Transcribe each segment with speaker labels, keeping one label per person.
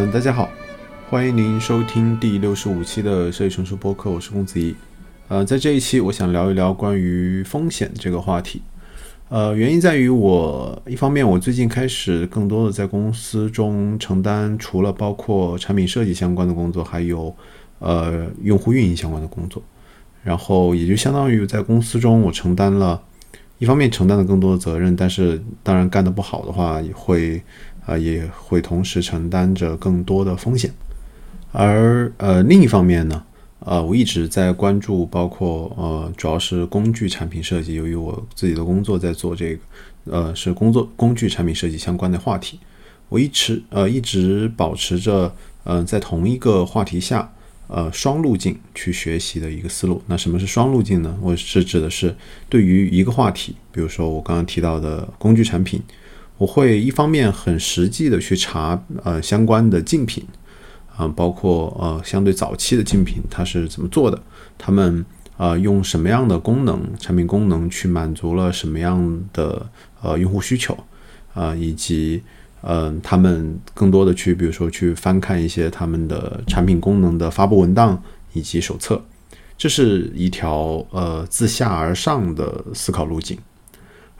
Speaker 1: 嗯，大家好，欢迎您收听第六十五期的设计成熟播客，我是公子怡。呃，在这一期，我想聊一聊关于风险这个话题。呃，原因在于我一方面，我最近开始更多的在公司中承担除了包括产品设计相关的工作，还有呃用户运营相关的工作。然后也就相当于在公司中，我承担了一方面承担了更多的责任，但是当然干得不好的话，也会啊也会同时承担着更多的风险。而呃另一方面呢？呃，我一直在关注，包括呃，主要是工具产品设计。由于我自己的工作在做这个，呃，是工作工具产品设计相关的话题，我一直呃一直保持着呃在同一个话题下呃双路径去学习的一个思路。那什么是双路径呢？我是指的是对于一个话题，比如说我刚刚提到的工具产品，我会一方面很实际的去查呃相关的竞品。啊，包括呃，相对早期的竞品，它是怎么做的？他们啊，用什么样的功能、产品功能去满足了什么样的呃用户需求？啊，以及嗯，他们更多的去，比如说去翻看一些他们的产品功能的发布文档以及手册，这是一条呃自下而上的思考路径。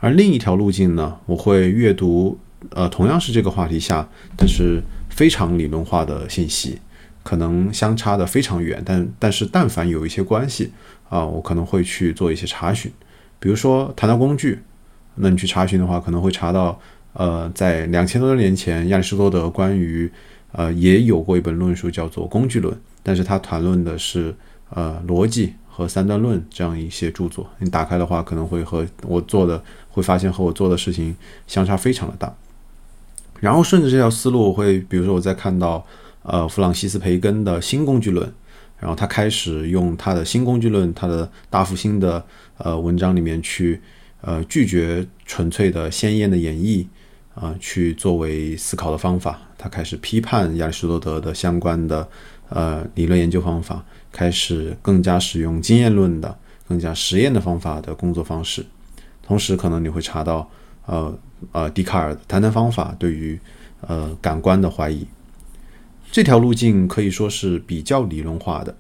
Speaker 1: 而另一条路径呢，我会阅读呃，同样是这个话题下，但是。非常理论化的信息，可能相差的非常远，但但是但凡有一些关系啊，我可能会去做一些查询。比如说谈到工具，那你去查询的话，可能会查到，呃，在两千多年前，亚里士多德关于呃也有过一本论述叫做《工具论》，但是他谈论的是呃逻辑和三段论这样一些著作。你打开的话，可能会和我做的会发现和我做的事情相差非常的大。然后顺着这条思路，我会比如说我在看到呃弗朗西斯培根的新工具论，然后他开始用他的新工具论，他的大复兴的呃文章里面去呃拒绝纯粹的鲜艳的演绎啊，去作为思考的方法。他开始批判亚里士多德的相关的呃理论研究方法，开始更加使用经验论的、更加实验的方法的工作方式。同时，可能你会查到呃。呃，笛卡尔的谈谈方法对于呃感官的怀疑，这条路径可以说是比较理论化的，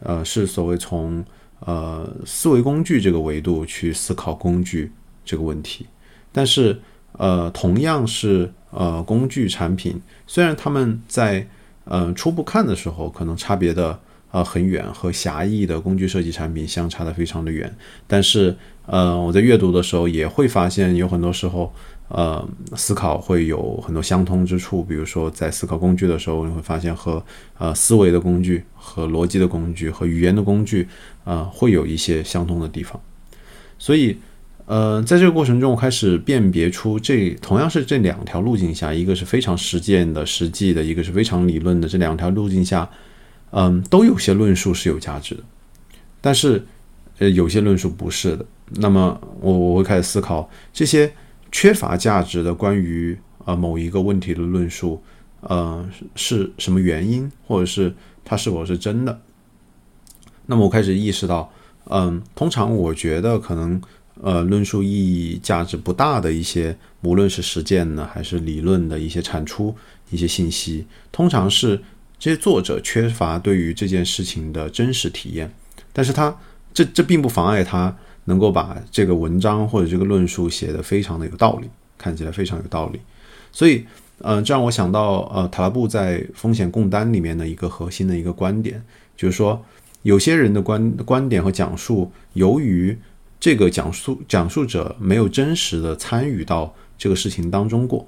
Speaker 1: 呃，是所谓从呃思维工具这个维度去思考工具这个问题。但是呃，同样是呃工具产品，虽然他们在呃初步看的时候可能差别的呃很远，和狭义的工具设计产品相差的非常的远，但是呃我在阅读的时候也会发现有很多时候。呃，思考会有很多相通之处，比如说在思考工具的时候，你会发现和呃思维的工具、和逻辑的工具、和语言的工具，啊，会有一些相通的地方。所以，呃，在这个过程中，我开始辨别出这同样是这两条路径下，一个是非常实践的、实际的，一个是非常理论的。这两条路径下，嗯，都有些论述是有价值的，但是呃，有些论述不是的。那么，我我会开始思考这些。缺乏价值的关于呃某一个问题的论述，呃是什么原因，或者是它是否是真的？那么我开始意识到，嗯，通常我觉得可能呃论述意义价值不大的一些，无论是实践呢还是理论的一些产出一些信息，通常是这些作者缺乏对于这件事情的真实体验，但是他这这并不妨碍他。能够把这个文章或者这个论述写得非常的有道理，看起来非常有道理，所以，呃，这让我想到，呃，塔拉布在风险共担里面的一个核心的一个观点，就是说，有些人的观观点和讲述，由于这个讲述讲述者没有真实的参与到这个事情当中过，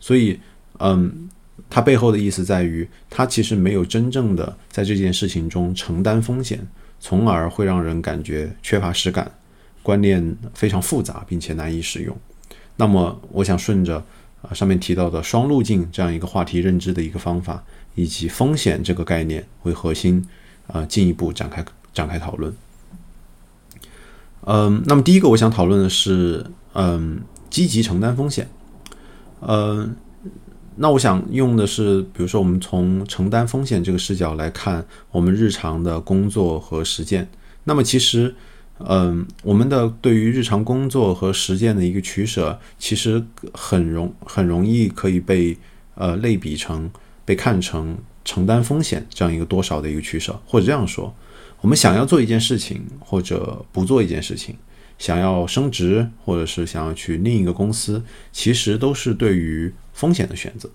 Speaker 1: 所以，嗯，他背后的意思在于，他其实没有真正的在这件事情中承担风险，从而会让人感觉缺乏实感。观念非常复杂，并且难以使用。那么，我想顺着啊上面提到的双路径这样一个话题认知的一个方法，以及风险这个概念为核心啊，进一步展开展开讨论。嗯，那么第一个我想讨论的是，嗯，积极承担风险。嗯，那我想用的是，比如说我们从承担风险这个视角来看我们日常的工作和实践。那么其实。嗯，我们的对于日常工作和实践的一个取舍，其实很容很容易可以被呃类比成被看成承担风险这样一个多少的一个取舍，或者这样说，我们想要做一件事情，或者不做一件事情，想要升职，或者是想要去另一个公司，其实都是对于风险的选择。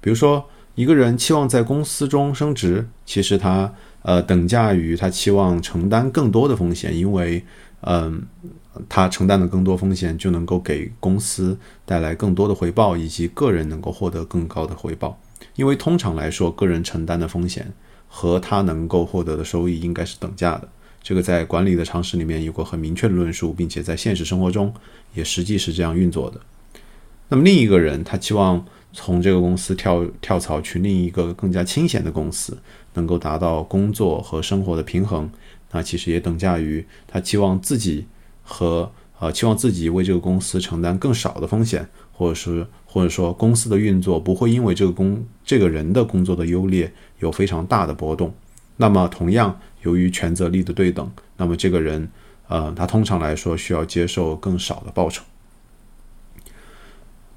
Speaker 1: 比如说，一个人期望在公司中升职，其实他呃等价于他期望承担更多的风险，因为嗯。他承担的更多风险，就能够给公司带来更多的回报，以及个人能够获得更高的回报。因为通常来说，个人承担的风险和他能够获得的收益应该是等价的。这个在管理的常识里面有过很明确的论述，并且在现实生活中也实际是这样运作的。那么另一个人，他期望从这个公司跳跳槽去另一个更加清闲的公司，能够达到工作和生活的平衡，那其实也等价于他期望自己。和呃期望自己为这个公司承担更少的风险，或者是或者说公司的运作不会因为这个工这个人的工作的优劣有非常大的波动。那么同样，由于权责力的对等，那么这个人呃他通常来说需要接受更少的报酬。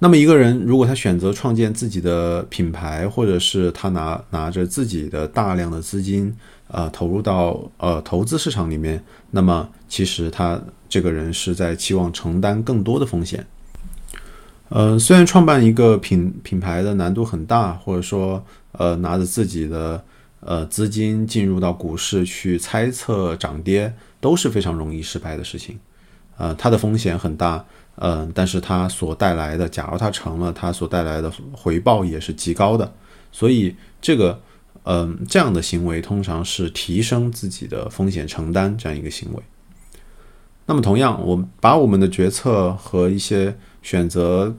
Speaker 1: 那么一个人如果他选择创建自己的品牌，或者是他拿拿着自己的大量的资金，呃投入到呃投资市场里面，那么其实他。这个人是在期望承担更多的风险。呃，虽然创办一个品品牌的难度很大，或者说，呃，拿着自己的呃资金进入到股市去猜测涨跌都是非常容易失败的事情。呃，它的风险很大，嗯，但是它所带来的，假如它成了，它所带来的回报也是极高的。所以，这个，嗯，这样的行为通常是提升自己的风险承担这样一个行为。那么，同样，我们把我们的决策和一些选择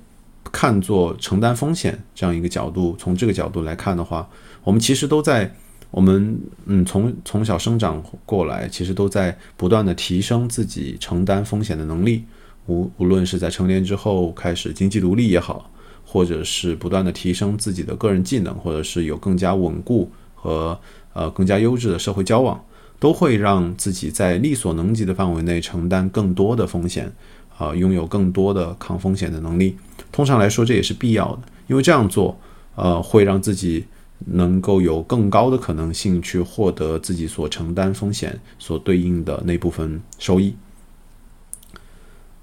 Speaker 1: 看作承担风险这样一个角度，从这个角度来看的话，我们其实都在我们嗯从从小生长过来，其实都在不断的提升自己承担风险的能力。无无论是在成年之后开始经济独立也好，或者是不断的提升自己的个人技能，或者是有更加稳固和呃更加优质的社会交往。都会让自己在力所能及的范围内承担更多的风险，啊，拥有更多的抗风险的能力。通常来说，这也是必要的，因为这样做，呃，会让自己能够有更高的可能性去获得自己所承担风险所对应的那部分收益。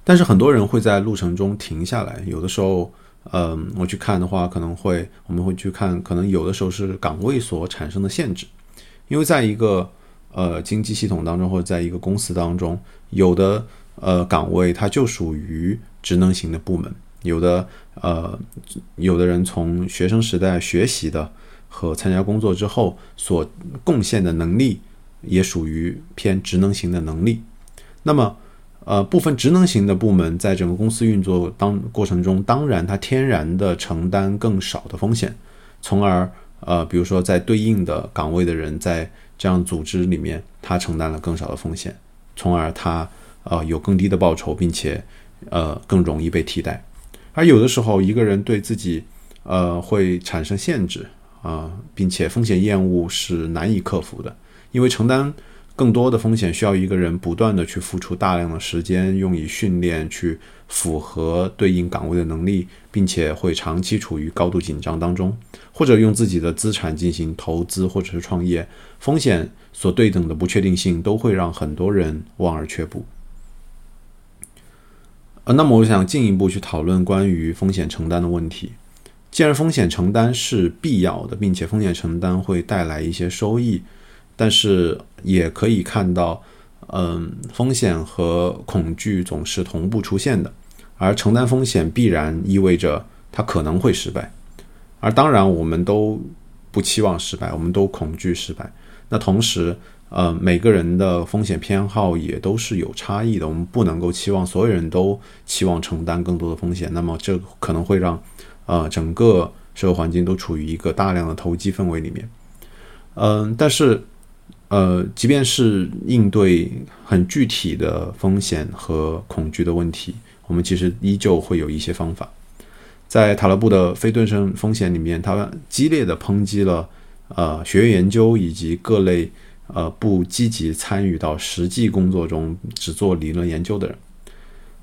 Speaker 1: 但是很多人会在路程中停下来，有的时候，嗯，我去看的话，可能会我们会去看，可能有的时候是岗位所产生的限制，因为在一个呃，经济系统当中，或者在一个公司当中，有的呃岗位它就属于职能型的部门，有的呃，有的人从学生时代学习的和参加工作之后所贡献的能力，也属于偏职能型的能力。那么，呃，部分职能型的部门在整个公司运作当过程中，当然它天然的承担更少的风险，从而呃，比如说在对应的岗位的人在这样组织里面，他承担了更少的风险，从而他呃有更低的报酬，并且呃更容易被替代。而有的时候，一个人对自己呃会产生限制啊，并且风险厌恶是难以克服的，因为承担。更多的风险需要一个人不断的去付出大量的时间，用以训练去符合对应岗位的能力，并且会长期处于高度紧张当中，或者用自己的资产进行投资或者是创业，风险所对等的不确定性都会让很多人望而却步。呃，那么我想进一步去讨论关于风险承担的问题。既然风险承担是必要的，并且风险承担会带来一些收益。但是也可以看到，嗯，风险和恐惧总是同步出现的，而承担风险必然意味着它可能会失败，而当然我们都不期望失败，我们都恐惧失败。那同时，呃，每个人的风险偏好也都是有差异的，我们不能够期望所有人都期望承担更多的风险，那么这可能会让，呃，整个社会环境都处于一个大量的投机氛围里面，嗯，但是。呃，即便是应对很具体的风险和恐惧的问题，我们其实依旧会有一些方法。在塔勒布的非对称风险里面，他激烈的抨击了呃学业研究以及各类呃不积极参与到实际工作中只做理论研究的人，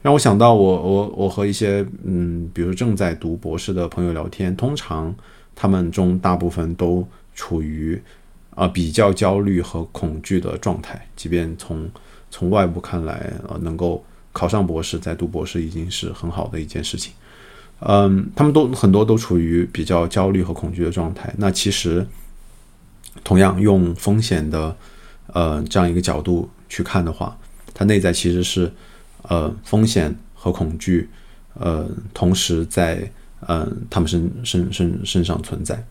Speaker 1: 让我想到我我我和一些嗯，比如正在读博士的朋友聊天，通常。他们中大部分都处于啊比较焦虑和恐惧的状态。即便从从外部看来，呃，能够考上博士，在读博士已经是很好的一件事情。嗯，他们都很多都处于比较焦虑和恐惧的状态。那其实，同样用风险的呃这样一个角度去看的话，它内在其实是呃风险和恐惧呃同时在嗯他们身身身身上存在。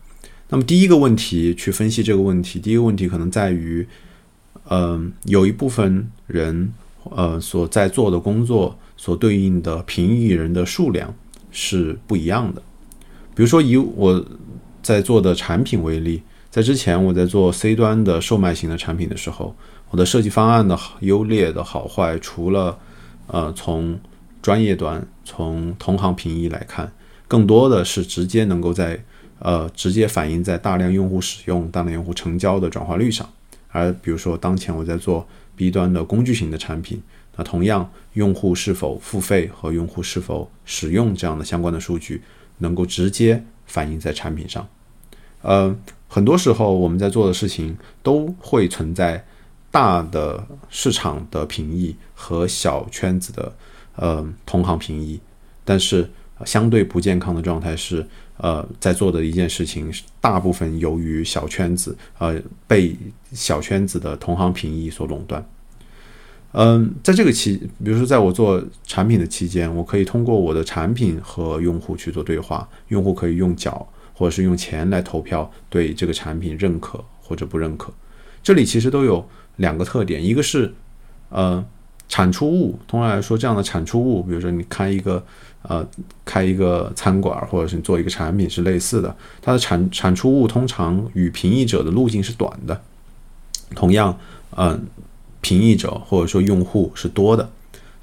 Speaker 1: 那么第一个问题去分析这个问题，第一个问题可能在于，嗯，有一部分人呃所在做的工作所对应的评议人的数量。是不一样的。比如说，以我在做的产品为例，在之前我在做 C 端的售卖型的产品的时候，我的设计方案的优劣的好坏，除了呃从专业端、从同行评议来看，更多的是直接能够在呃直接反映在大量用户使用、大量用户成交的转化率上。而比如说，当前我在做 B 端的工具型的产品。那同样，用户是否付费和用户是否使用这样的相关的数据，能够直接反映在产品上。呃，很多时候我们在做的事情都会存在大的市场的评议和小圈子的呃同行评议，但是相对不健康的状态是，呃，在做的一件事情大部分由于小圈子呃被小圈子的同行评议所垄断。嗯，在这个期，比如说在我做产品的期间，我可以通过我的产品和用户去做对话，用户可以用脚或者是用钱来投票，对这个产品认可或者不认可。这里其实都有两个特点，一个是呃产出物，通常来说这样的产出物，比如说你开一个呃开一个餐馆，或者是你做一个产品是类似的，它的产产出物通常与评议者的路径是短的，同样，嗯。评议者或者说用户是多的，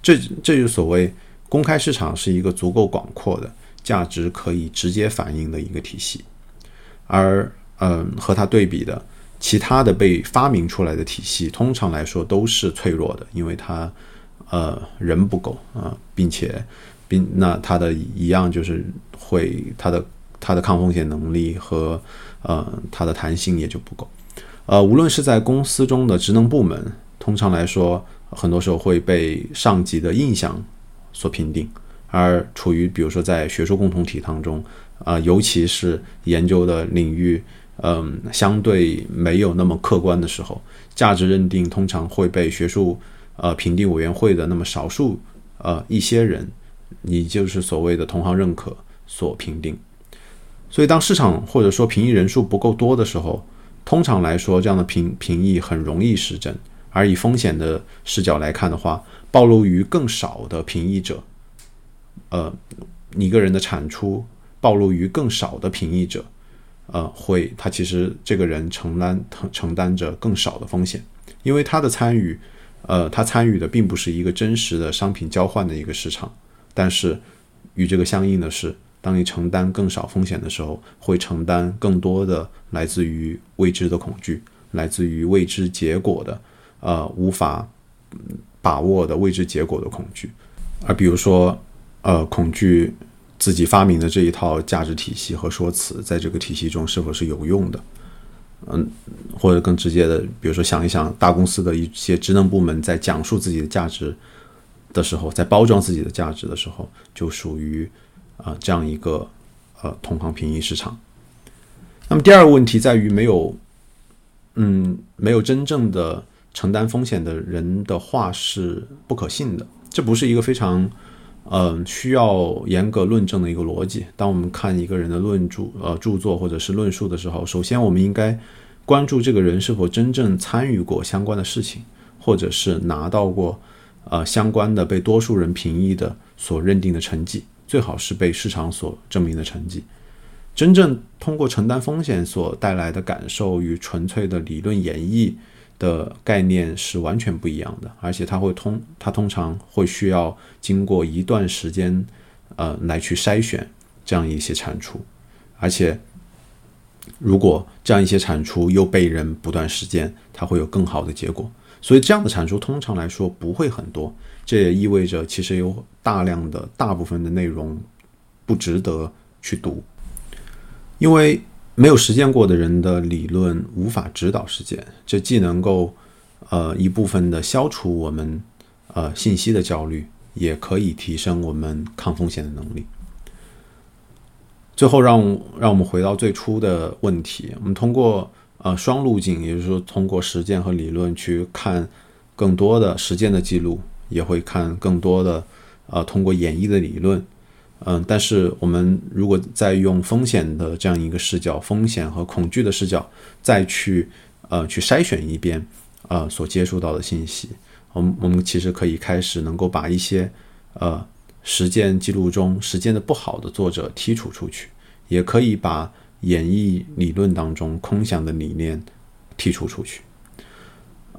Speaker 1: 这这就所谓公开市场是一个足够广阔的价值可以直接反映的一个体系，而嗯和它对比的其他的被发明出来的体系，通常来说都是脆弱的，因为它呃人不够啊，并且并那它的一样就是会它的它的抗风险能力和呃它的弹性也就不够，呃无论是在公司中的职能部门。通常来说，很多时候会被上级的印象所评定，而处于比如说在学术共同体当中，啊，尤其是研究的领域，嗯，相对没有那么客观的时候，价值认定通常会被学术呃评定委员会的那么少数呃一些人，你就是所谓的同行认可所评定。所以，当市场或者说评议人数不够多的时候，通常来说，这样的评评议很容易失真。而以风险的视角来看的话，暴露于更少的评议者，呃，一个人的产出暴露于更少的评议者，呃，会他其实这个人承担承承担着更少的风险，因为他的参与，呃，他参与的并不是一个真实的商品交换的一个市场，但是与这个相应的是，当你承担更少风险的时候，会承担更多的来自于未知的恐惧，来自于未知结果的。呃，无法把握的未知结果的恐惧，而比如说，呃，恐惧自己发明的这一套价值体系和说辞，在这个体系中是否是有用的？嗯，或者更直接的，比如说想一想，大公司的一些职能部门在讲述自己的价值的时候，在包装自己的价值的时候，就属于啊这样一个呃同行评议市场。那么第二个问题在于没有，嗯，没有真正的。承担风险的人的话是不可信的，这不是一个非常，嗯，需要严格论证的一个逻辑。当我们看一个人的论著、呃著作或者是论述的时候，首先我们应该关注这个人是否真正参与过相关的事情，或者是拿到过呃相关的被多数人评议的所认定的成绩，最好是被市场所证明的成绩。真正通过承担风险所带来的感受与纯粹的理论演绎。的概念是完全不一样的，而且它会通，它通常会需要经过一段时间，呃，来去筛选这样一些产出，而且如果这样一些产出又被人不断实践，它会有更好的结果。所以这样的产出通常来说不会很多，这也意味着其实有大量的大部分的内容不值得去读，因为没有实践过的人的理论无法指导实践，这既能够呃一部分的消除我们呃信息的焦虑，也可以提升我们抗风险的能力。最后，让让我们回到最初的问题，我们通过呃双路径，也就是说通过实践和理论去看更多的实践的记录，也会看更多的呃通过演绎的理论。嗯，但是我们如果再用风险的这样一个视角，风险和恐惧的视角，再去呃去筛选一遍呃所接触到的信息，我们我们其实可以开始能够把一些呃实践记录中实践的不好的作者剔除出去，也可以把演绎理论当中空想的理念剔除出去。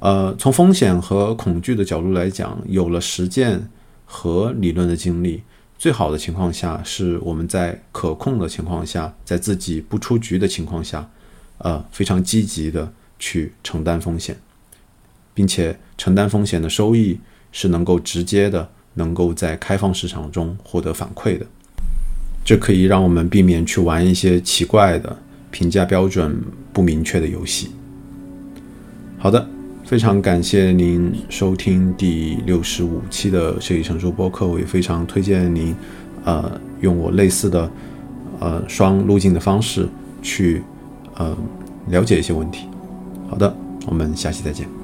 Speaker 1: 呃，从风险和恐惧的角度来讲，有了实践和理论的经历。最好的情况下是我们在可控的情况下，在自己不出局的情况下，呃，非常积极的去承担风险，并且承担风险的收益是能够直接的，能够在开放市场中获得反馈的。这可以让我们避免去玩一些奇怪的评价标准不明确的游戏。好的。非常感谢您收听第六十五期的设计成熟播客，我也非常推荐您，呃，用我类似的，呃，双路径的方式去，呃，了解一些问题。好的，我们下期再见。